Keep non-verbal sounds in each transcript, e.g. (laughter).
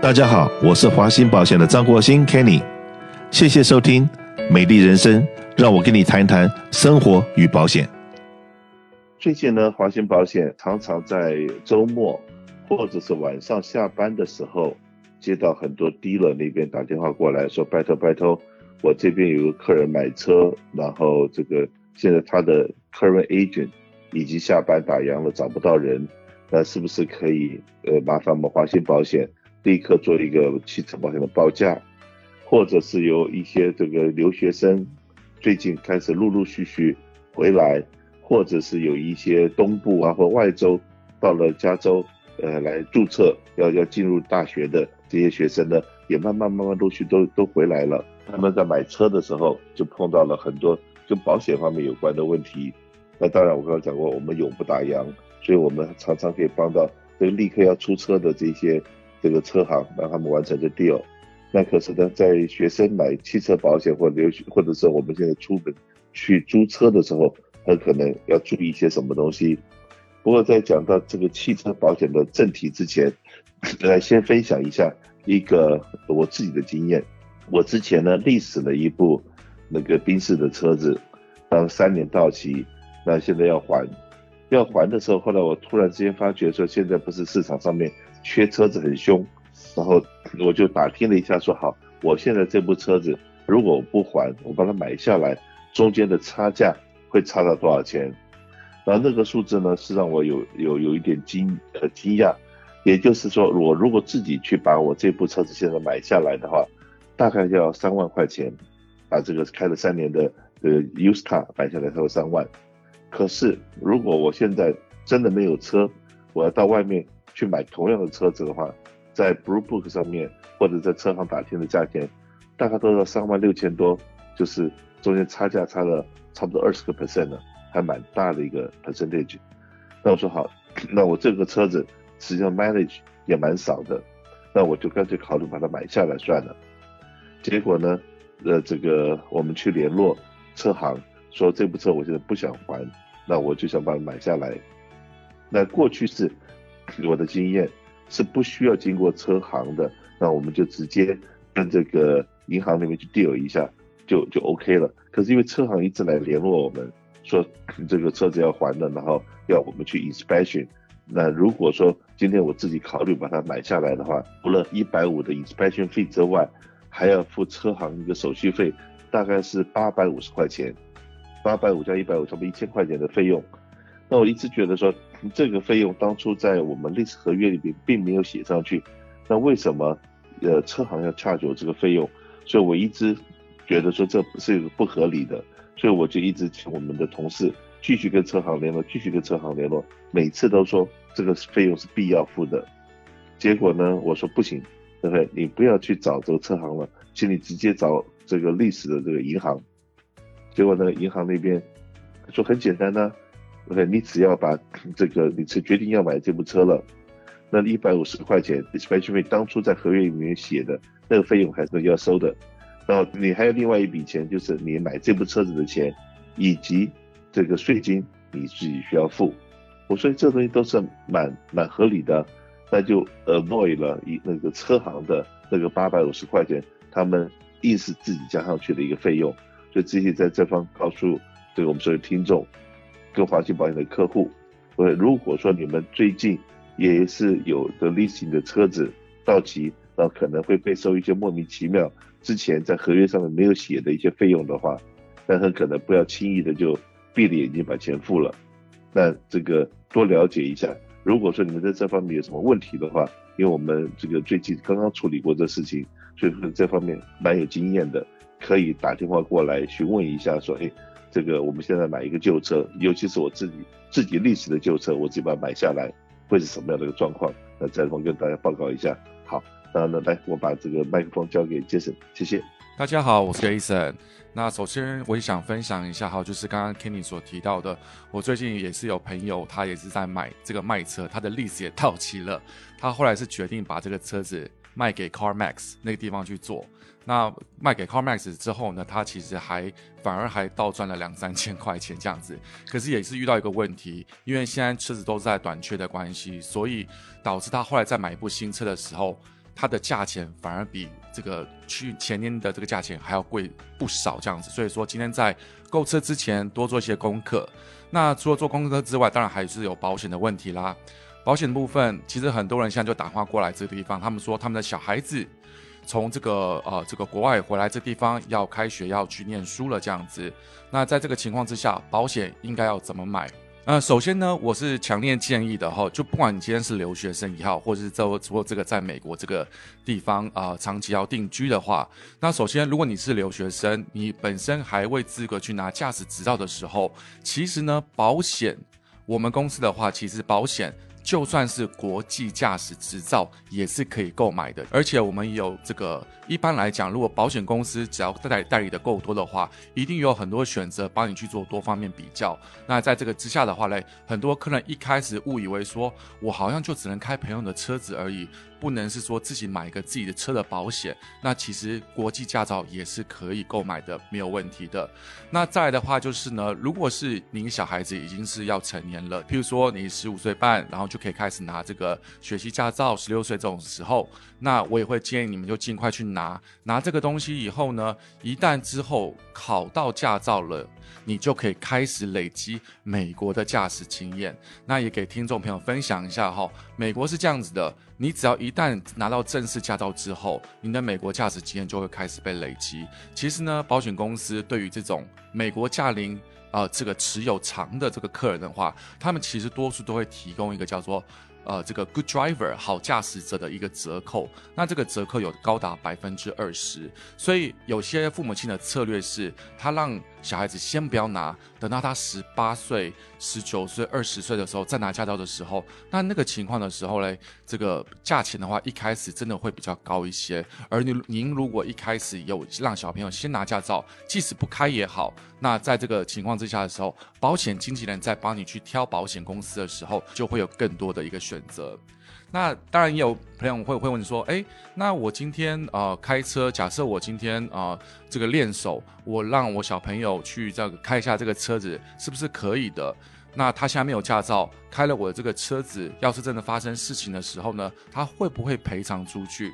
大家好，我是华兴保险的张国兴 Kenny，谢谢收听美丽人生，让我跟你谈谈生活与保险。最近呢，华兴保险常常在周末或者是晚上下班的时候，接到很多 dealer 那边打电话过来说，拜托拜托，我这边有个客人买车，然后这个现在他的 current agent 已经下班打烊了，找不到人，那是不是可以呃麻烦我们华兴保险？立刻做一个汽车保险的报价，或者是有一些这个留学生最近开始陆陆续续回来，或者是有一些东部啊或外州到了加州，呃，来注册要要进入大学的这些学生呢，也慢慢慢慢陆续都都回来了。他们在买车的时候就碰到了很多跟保险方面有关的问题。那当然我刚刚讲过，我们永不打烊，所以我们常常可以帮到这个立刻要出车的这些。这个车行让他们完成这 deal，那可是呢，在学生买汽车保险或留学，或者是我们现在出门去租车的时候，很可能要注意一些什么东西。不过在讲到这个汽车保险的正题之前，(coughs) 来先分享一下一个我自己的经验。我之前呢历史了一部那个宾士的车子，当三年到期，那现在要还，要还的时候，后来我突然之间发觉说，现在不是市场上面。缺车子很凶，然后我就打听了一下，说好，我现在这部车子如果我不还，我把它买下来，中间的差价会差到多少钱？然后那个数字呢，是让我有有有一点惊呃惊讶，也就是说，我如果自己去把我这部车子现在买下来的话，大概就要三万块钱，把这个开了三年的呃 used car 买下来才有三万。可是如果我现在真的没有车，我要到外面。去买同样的车子的话，在 Blue Book 上面或者在车行打听的价钱，大概都要三万六千多，就是中间差价差了差不多二十个 percent 了，还蛮大的一个 percentage。那我说好，(coughs) 那我这个车子实际上 mileage 也蛮少的，那我就干脆考虑把它买下来算了。结果呢，呃，这个我们去联络车行，说这部车我现在不想还，那我就想把它买下来。那过去是。我的经验是不需要经过车行的，那我们就直接跟这个银行那边去 deal 一下，就就 OK 了。可是因为车行一直来联络我们，说这个车子要还的，然后要我们去 inspection。那如果说今天我自己考虑把它买下来的话，除了一百五的 inspection 费之外，还要付车行一个手续费，大概是八百五十块钱，八百五加一百五，差不多一千块钱的费用。那我一直觉得说，这个费用当初在我们 lease 合约里边并没有写上去，那为什么呃车行要恰缴这个费用？所以我一直觉得说这不是不合理的，所以我就一直请我们的同事继续跟车行联络，继续跟车行联络，每次都说这个费用是必要付的。结果呢，我说不行，对不对？你不要去找这个车行了，请你直接找这个 lease 的这个银行。结果呢，银行那边说很简单呢、OK，你只要把这个，你是决定要买这部车了，那一百五十块钱，Especially 当初在合约里面写的那个费用还是要收的，然后你还有另外一笔钱，就是你买这部车子的钱，以及这个税金你自己需要付。我说这东西都是蛮蛮合理的，那就 avoid 了一那个车行的那个八百五十块钱，他们硬是自己加上去的一个费用。所以这些在这方告诉对我们所有听众。跟华兴保险的客户，呃，如果说你们最近也是有的 leasing 的车子到期，那可能会被收一些莫名其妙之前在合约上面没有写的一些费用的话，那很可能不要轻易的就闭着眼睛把钱付了。那这个多了解一下，如果说你们在这方面有什么问题的话，因为我们这个最近刚刚处理过这事情，所以说这方面蛮有经验的，可以打电话过来询问一下，说，哎。这个我们现在买一个旧车，尤其是我自己自己历史的旧车，我自己把它买下来，会是什么样的一个状况？那再我跟大家报告一下。好，那那，来，我把这个麦克风交给 Jason，谢谢。大家好，我是 Jason。那首先我也想分享一下哈，就是刚刚 Kenny 所提到的，我最近也是有朋友，他也是在买这个卖车，他的历史也到期了，他后来是决定把这个车子卖给 CarMax 那个地方去做。那卖给 CarMax 之后呢，他其实还反而还倒赚了两三千块钱这样子。可是也是遇到一个问题，因为现在车子都在短缺的关系，所以导致他后来再买一部新车的时候，它的价钱反而比这个去前年的这个价钱还要贵不少，这样子。所以说今天在购车之前多做一些功课。那除了做功课之外，当然还是有保险的问题啦。保险的部分，其实很多人现在就打电话过来这个地方，他们说他们的小孩子从这个呃这个国外回来这地方要开学要去念书了这样子。那在这个情况之下，保险应该要怎么买？呃，首先呢，我是强烈建议的哈，就不管你今天是留学生也好，或者是做做这个在美国这个地方啊、呃、长期要定居的话，那首先如果你是留学生，你本身还未资格去拿驾驶执照的时候，其实呢，保险我们公司的话，其实保险。就算是国际驾驶执照也是可以购买的，而且我们有这个。一般来讲，如果保险公司只要代代理的够多的话，一定有很多选择帮你去做多方面比较。那在这个之下的话呢，很多客人一开始误以为说，我好像就只能开朋友的车子而已，不能是说自己买一个自己的车的保险。那其实国际驾照也是可以购买的，没有问题的。那再的话就是呢，如果是您小孩子已经是要成年了，譬如说你十五岁半，然后就可以开始拿这个学习驾照，十六岁这种时候，那我也会建议你们就尽快去拿。拿这个东西以后呢，一旦之后考到驾照了，你就可以开始累积美国的驾驶经验。那也给听众朋友分享一下哈，美国是这样子的，你只要一旦拿到正式驾照之后，你的美国驾驶经验就会开始被累积。其实呢，保险公司对于这种美国驾龄啊、这个持有长的这个客人的话，他们其实多数都会提供一个叫做。呃，这个 good driver 好驾驶者的一个折扣，那这个折扣有高达百分之二十，所以有些父母亲的策略是，他让小孩子先不要拿，等到他十八岁、十九岁、二十岁的时候再拿驾照的时候，那那个情况的时候嘞，这个价钱的话，一开始真的会比较高一些。而您您如果一开始有让小朋友先拿驾照，即使不开也好，那在这个情况之下的时候，保险经纪人在帮你去挑保险公司的时候，就会有更多的一个选择。那当然也有朋友会会问说，诶，那我今天呃开车，假设我今天啊、呃、这个练手，我让我小朋友去这个开一下这个车子，是不是可以的？那他现在没有驾照，开了我的这个车子，要是真的发生事情的时候呢，他会不会赔偿出去？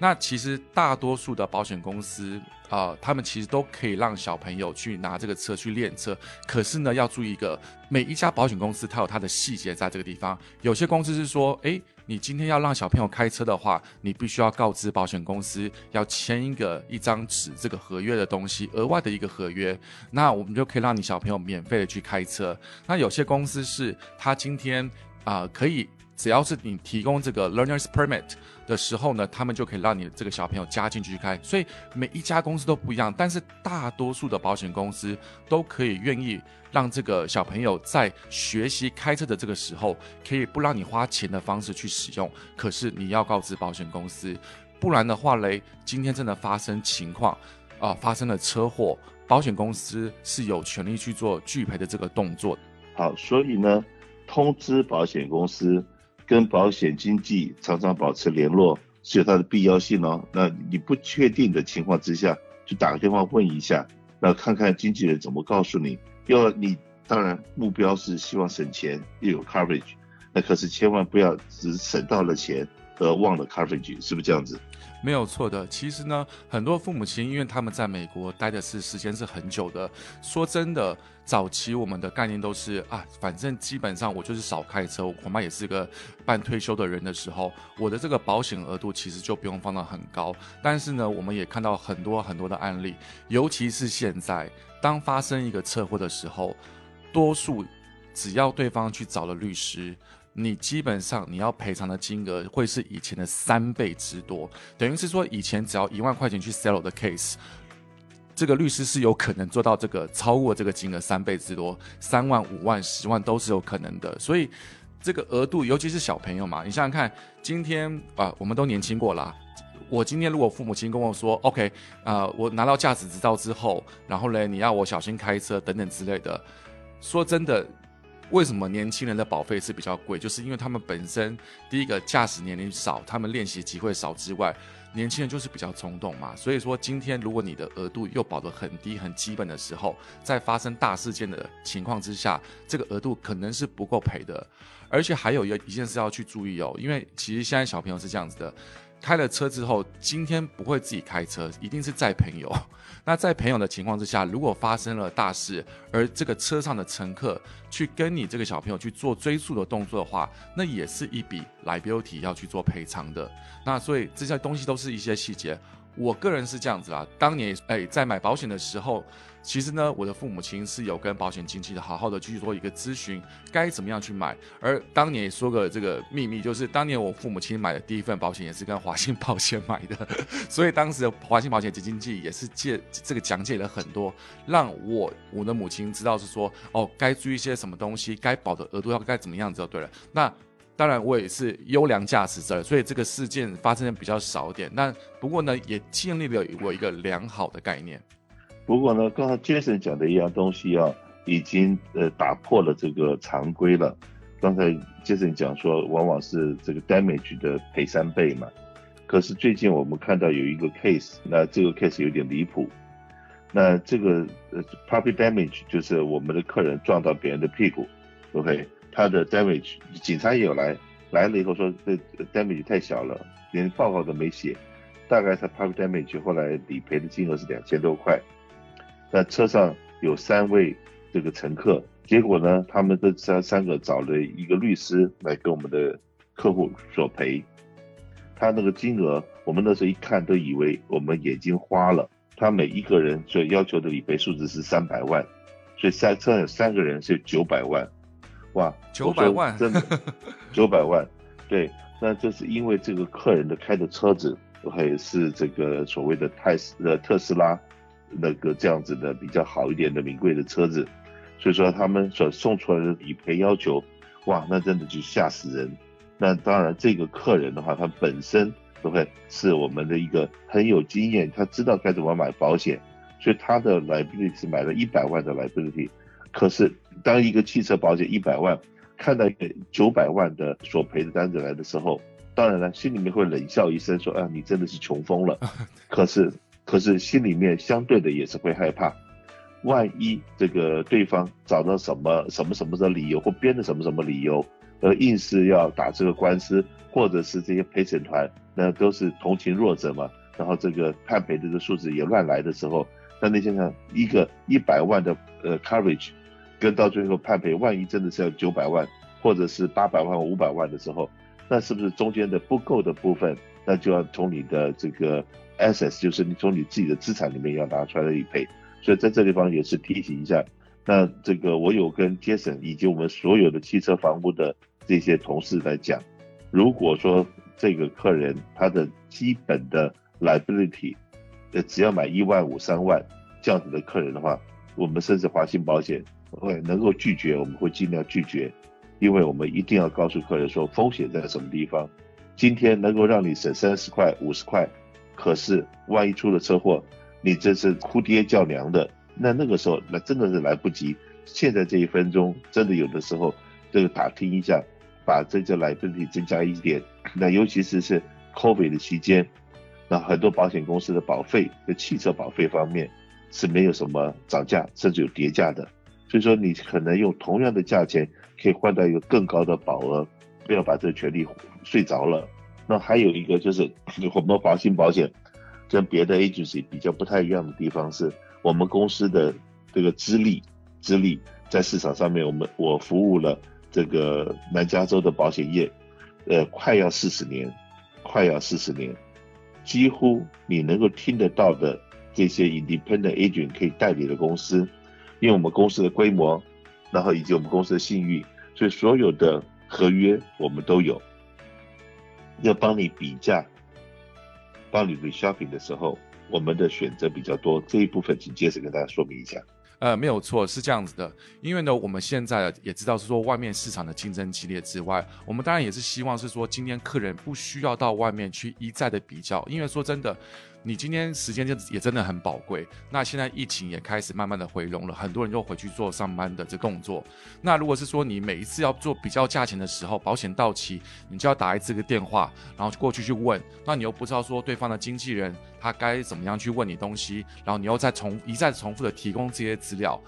那其实大多数的保险公司啊、呃，他们其实都可以让小朋友去拿这个车去练车。可是呢，要注意一个，每一家保险公司它有它的细节在这个地方。有些公司是说，诶，你今天要让小朋友开车的话，你必须要告知保险公司要签一个一张纸这个合约的东西，额外的一个合约，那我们就可以让你小朋友免费的去开车。那有些公司是他今天啊、可以。只要是你提供这个 learner's permit 的时候呢，他们就可以让你这个小朋友加进去开。所以每一家公司都不一样，但是大多数的保险公司都可以愿意让这个小朋友在学习开车的这个时候，可以不让你花钱的方式去使用。可是你要告知保险公司，不然的话嘞，今天真的发生情况啊、发生了车祸，保险公司是有权利去做拒赔的这个动作。好，所以呢，通知保险公司。跟保险经纪常常保持联络是有它的必要性哦。那你不确定的情况之下，就打个电话问一下，那看看经纪人怎么告诉你。要你当然目标是希望省钱又有 coverage，那可是千万不要只省到了钱而忘了 coverage，是不是这样子？没有错的。其实呢，很多父母亲因为他们在美国待的是时间是很久的，说真的。早期我们的概念都是啊，反正基本上我就是少开车，我恐怕也是个半退休的人的时候，我的这个保险额度其实就不用放到很高。但是呢，我们也看到很多很多的案例，尤其是现在，当发生一个车祸的时候，多数只要对方去找了律师，你基本上你要赔偿的金额会是以前的三倍之多，等于是说以前只要一万块钱去 settle 的 case。这个律师是有可能做到这个超过这个金额三倍之多，三万、五万、十万都是有可能的。所以这个额度，尤其是小朋友嘛，你想想看，今天啊，我们都年轻过啦。我今天如果父母亲跟我说，OK，啊、我拿到驾驶执照之后，然后呢，你要我小心开车等等之类的。说真的，为什么年轻人的保费是比较贵？就是因为他们本身第一个驾驶年龄少，他们练习机会少之外。年轻人就是比较冲动嘛，所以说今天如果你的额度又保得很低很基本的时候，在发生大事件的情况之下，这个额度可能是不够赔的。而且还有一一件事要去注意哦，因为其实现在小朋友是这样子的，开了车之后，今天不会自己开车，一定是载朋友。(laughs) 那在朋友的情况之下，如果发生了大事，而这个车上的乘客去跟你这个小朋友去做追诉的动作的话，那也是一笔 liability 要去做赔偿的。那所以这些东西都是一些细节。我个人是这样子啦，当年哎在买保险的时候。其实呢，我的父母亲是有跟保险经纪的好好的去做一个咨询，该怎么样去买。而当年也说个这个秘密，就是当年我父母亲买的第一份保险也是跟华信保险买的，(laughs) 所以当时的华信保险经纪也是借这个讲解了很多，让我我的母亲知道是说哦，该注意一些什么东西，该保的额度要该怎么样子就对了。那当然我也是优良驾驶者，所以这个事件发生的比较少点。那不过呢，也建立了我一个良好的概念。不过呢，刚才 Jason 讲的一样东西啊，已经呃打破了这个常规了。刚才 Jason 讲说，往往是这个 damage 的赔三倍嘛。可是最近我们看到有一个 case，那这个 case 有点离谱。那这个呃 property damage 就是我们的客人撞到别人的屁股，OK，他的 damage 警察也有来，来了以后说这 damage 太小了，连报告都没写，大概他 property damage 后来理赔的金额是两千多块。那车上有三位这个乘客，结果呢，他们这三三个找了一个律师来跟我们的客户索赔。他那个金额，我们那时候一看都以为我们眼睛花了。他每一个人所要求的理赔数字是三百万，所以三车上有三个人是九百万，哇，九百万，真的 (laughs) 九百万，对，那这是因为这个客人的开的车子还是这个所谓的泰斯的特斯拉。那个这样子的比较好一点的名贵的车子，所以说他们所送出来的理赔要求，哇，那真的就吓死人。那当然，这个客人的话，他本身都会是我们的一个很有经验，他知道该怎么买保险，所以他的 liability 是买了一百万的 liability。可是当一个汽车保险一百万看到九百万的索赔的单子来的时候，当然了，心里面会冷笑一声说啊，你真的是穷疯了。(laughs) 可是。可是心里面相对的也是会害怕，万一这个对方找到什么什么什么的理由，或编的什么什么理由，而硬是要打这个官司，或者是这些陪审团那都是同情弱者嘛，然后这个判赔的这个数字也乱来的时候，那你想想一个一百万的呃 coverage，跟到最后判赔，万一真的是要九百万，或者是八百万五百万的时候，那是不是中间的不够的部分，那就要从你的这个。Assets 就是你从你自己的资产里面要拿出来的理赔，所以在这地方也是提醒一下。那这个我有跟 Jason 以及我们所有的汽车房屋的这些同事来讲，如果说这个客人他的基本的 liability，呃，只要买一万五三万这样子的客人的话，我们甚至华信保险会能够拒绝，我们会尽量拒绝，因为我们一定要告诉客人说风险在什么地方，今天能够让你省三十块五十块。可是，万一出了车祸，你这是哭爹叫娘的，那那个时候那真的是来不及。现在这一分钟，真的有的时候，这个打听一下，把这个 liability 增加一点。那尤其是是 COVID 的期间，那很多保险公司的保费，在汽车保费方面是没有什么涨价，甚至有跌价的。所以说，你可能用同样的价钱，可以换到一个更高的保额，不要把这个权利睡着了。那还有一个就是，我们华信保险跟别的 agency 比较不太一样的地方是，我们公司的这个资历，资历在市场上面，我们我服务了这个南加州的保险业，呃，快要四十年，快要四十年，几乎你能够听得到的这些 independent agent 可以代理的公司，因为我们公司的规模，然后以及我们公司的信誉，所以所有的合约我们都有。要帮你比价，帮你 reshopping 的时候，我们的选择比较多。这一部分，请接着跟大家说明一下。呃，没有错，是这样子的。因为呢，我们现在也知道是说，外面市场的竞争激烈之外，我们当然也是希望是说，今天客人不需要到外面去一再的比较。因为说真的。你今天时间就也真的很宝贵。那现在疫情也开始慢慢的回笼了，很多人又回去做上班的这动作。那如果是说你每一次要做比较价钱的时候，保险到期，你就要打一次个电话，然后过去去问，那你又不知道说对方的经纪人他该怎么样去问你东西，然后你又再重一再重复的提供这些资料。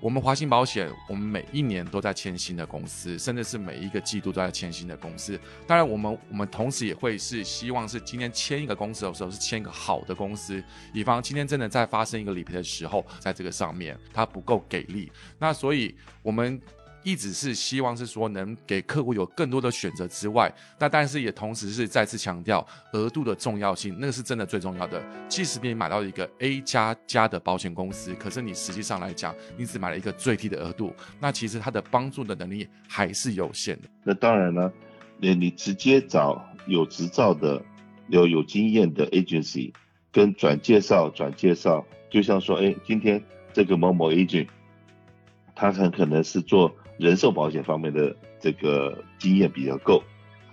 我们华兴保险，我们每一年都在签新的公司，甚至是每一个季度都在签新的公司。当然，我们我们同时也会是希望是今天签一个公司的时候是签一个好的公司，以防今天真的在发生一个理赔的时候，在这个上面它不够给力。那所以我们。一直是希望是说能给客户有更多的选择之外，那但是也同时是再次强调额度的重要性，那个是真的最重要的。即使你买到一个 A 加加的保险公司，可是你实际上来讲，你只买了一个最低的额度，那其实它的帮助的能力还是有限的。那当然了，你你直接找有执照的、有有经验的 agency，跟转介绍转介绍，就像说，哎，今天这个某某 agent，他很可能是做。人寿保险方面的这个经验比较够，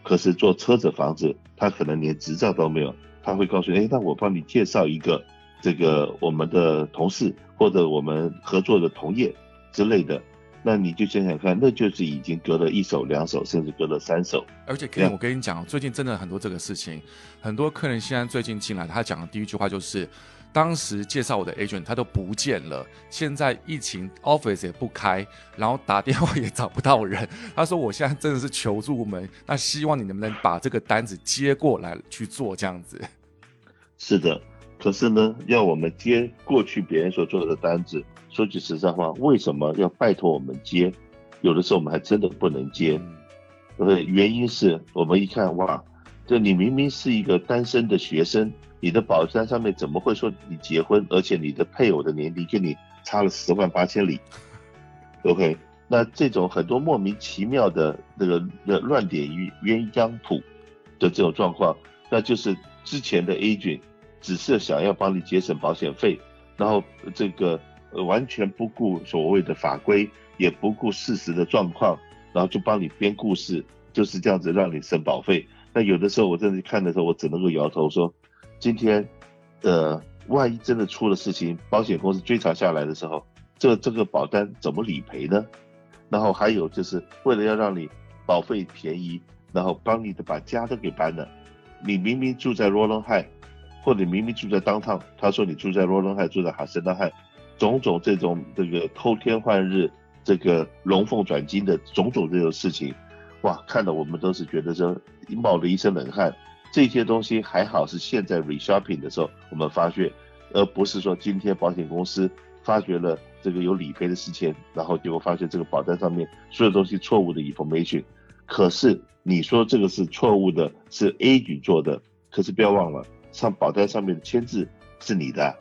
可是做车子、房子，他可能连执照都没有。他会告诉你，哎，那我帮你介绍一个这个我们的同事或者我们合作的同业之类的。那你就想想看，那就是已经隔了一手、两手，甚至隔了三手。而且，可以，我跟你讲，最近真的很多这个事情，很多客人现在最近进来，他讲的第一句话就是。当时介绍我的 agent 他都不见了，现在疫情 office 也不开，然后打电话也找不到人。他说我现在真的是求助无门，那希望你能不能把这个单子接过来去做这样子？是的，可是呢，要我们接过去别人所做的单子，说句实在话，为什么要拜托我们接？有的时候我们还真的不能接，呃，原因是我们一看哇，就你明明是一个单身的学生。你的保单上面怎么会说你结婚，而且你的配偶的年龄跟你差了十万八千里？OK，那这种很多莫名其妙的那个的乱点鸳鸯谱的这种状况，那就是之前的 agent 只是想要帮你节省保险费，然后这个完全不顾所谓的法规，也不顾事实的状况，然后就帮你编故事，就是这样子让你省保费。那有的时候我真的看的时候，我只能够摇头说。今天，呃，万一真的出了事情，保险公司追查下来的时候，这这个保单怎么理赔呢？然后还有就是为了要让你保费便宜，然后帮你的把家都给搬了。你明明住在罗伦汉，或者明明住在当趟他说你住在罗伦汉，住在哈森德汉，种种这种这个偷天换日，这个龙凤转金的种种这种事情，哇，看得我们都是觉得说冒了一身冷汗。这些东西还好是现在 reshopping 的时候我们发觉，而不是说今天保险公司发觉了这个有理赔的事情，然后结果发现这个保单上面所有东西错误的 information。可是你说这个是错误的，是 age 做的，可是不要忘了，上保单上面的签字是你的，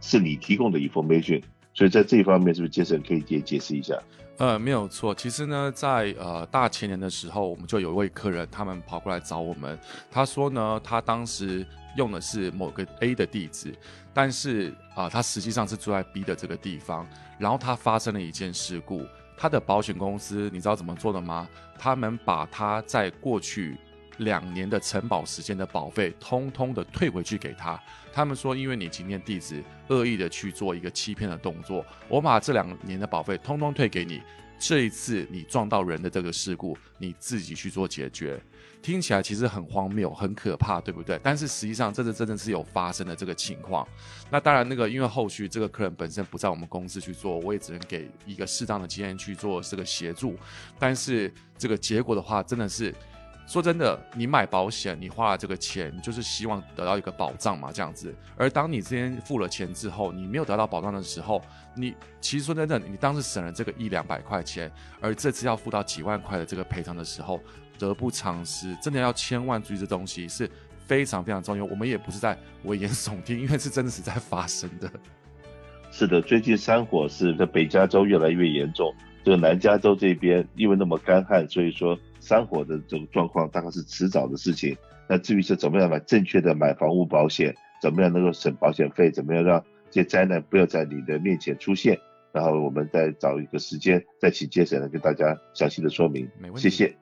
是你提供的 information。所以在这一方面，是不是杰森可以解解释一下？呃，没有错。其实呢，在呃大前年的时候，我们就有一位客人，他们跑过来找我们。他说呢，他当时用的是某个 A 的地址，但是啊、他实际上是住在 B 的这个地方。然后他发生了一件事故，他的保险公司，你知道怎么做的吗？他们把他在过去两年的承保时间的保费，通通的退回去给他。他们说，因为你今天地址恶意的去做一个欺骗的动作，我把这两年的保费通通退给你。这一次你撞到人的这个事故，你自己去做解决。听起来其实很荒谬、很可怕，对不对？但是实际上，这是真的是有发生的这个情况。那当然，那个因为后续这个客人本身不在我们公司去做，我也只能给一个适当的经验去做这个协助。但是这个结果的话，真的是。说真的，你买保险，你花了这个钱，就是希望得到一个保障嘛，这样子。而当你之前付了钱之后，你没有得到保障的时候，你其实说真的，你当时省了这个一两百块钱，而这次要付到几万块的这个赔偿的时候，得不偿失。真的要千万注意，这东西是非常非常重要。我们也不是在危言耸听，因为是真的是在发生的。(laughs) 是的，最近山火是在北加州越来越严重。这个南加州这边因为那么干旱，所以说山火的这种状况大概是迟早的事情。那至于是怎么样来正确的买房屋保险，怎么样能够省保险费，怎么样让这些灾难不要在你的面前出现，然后我们再找一个时间再请杰森来跟大家详细的说明。没问题。谢谢。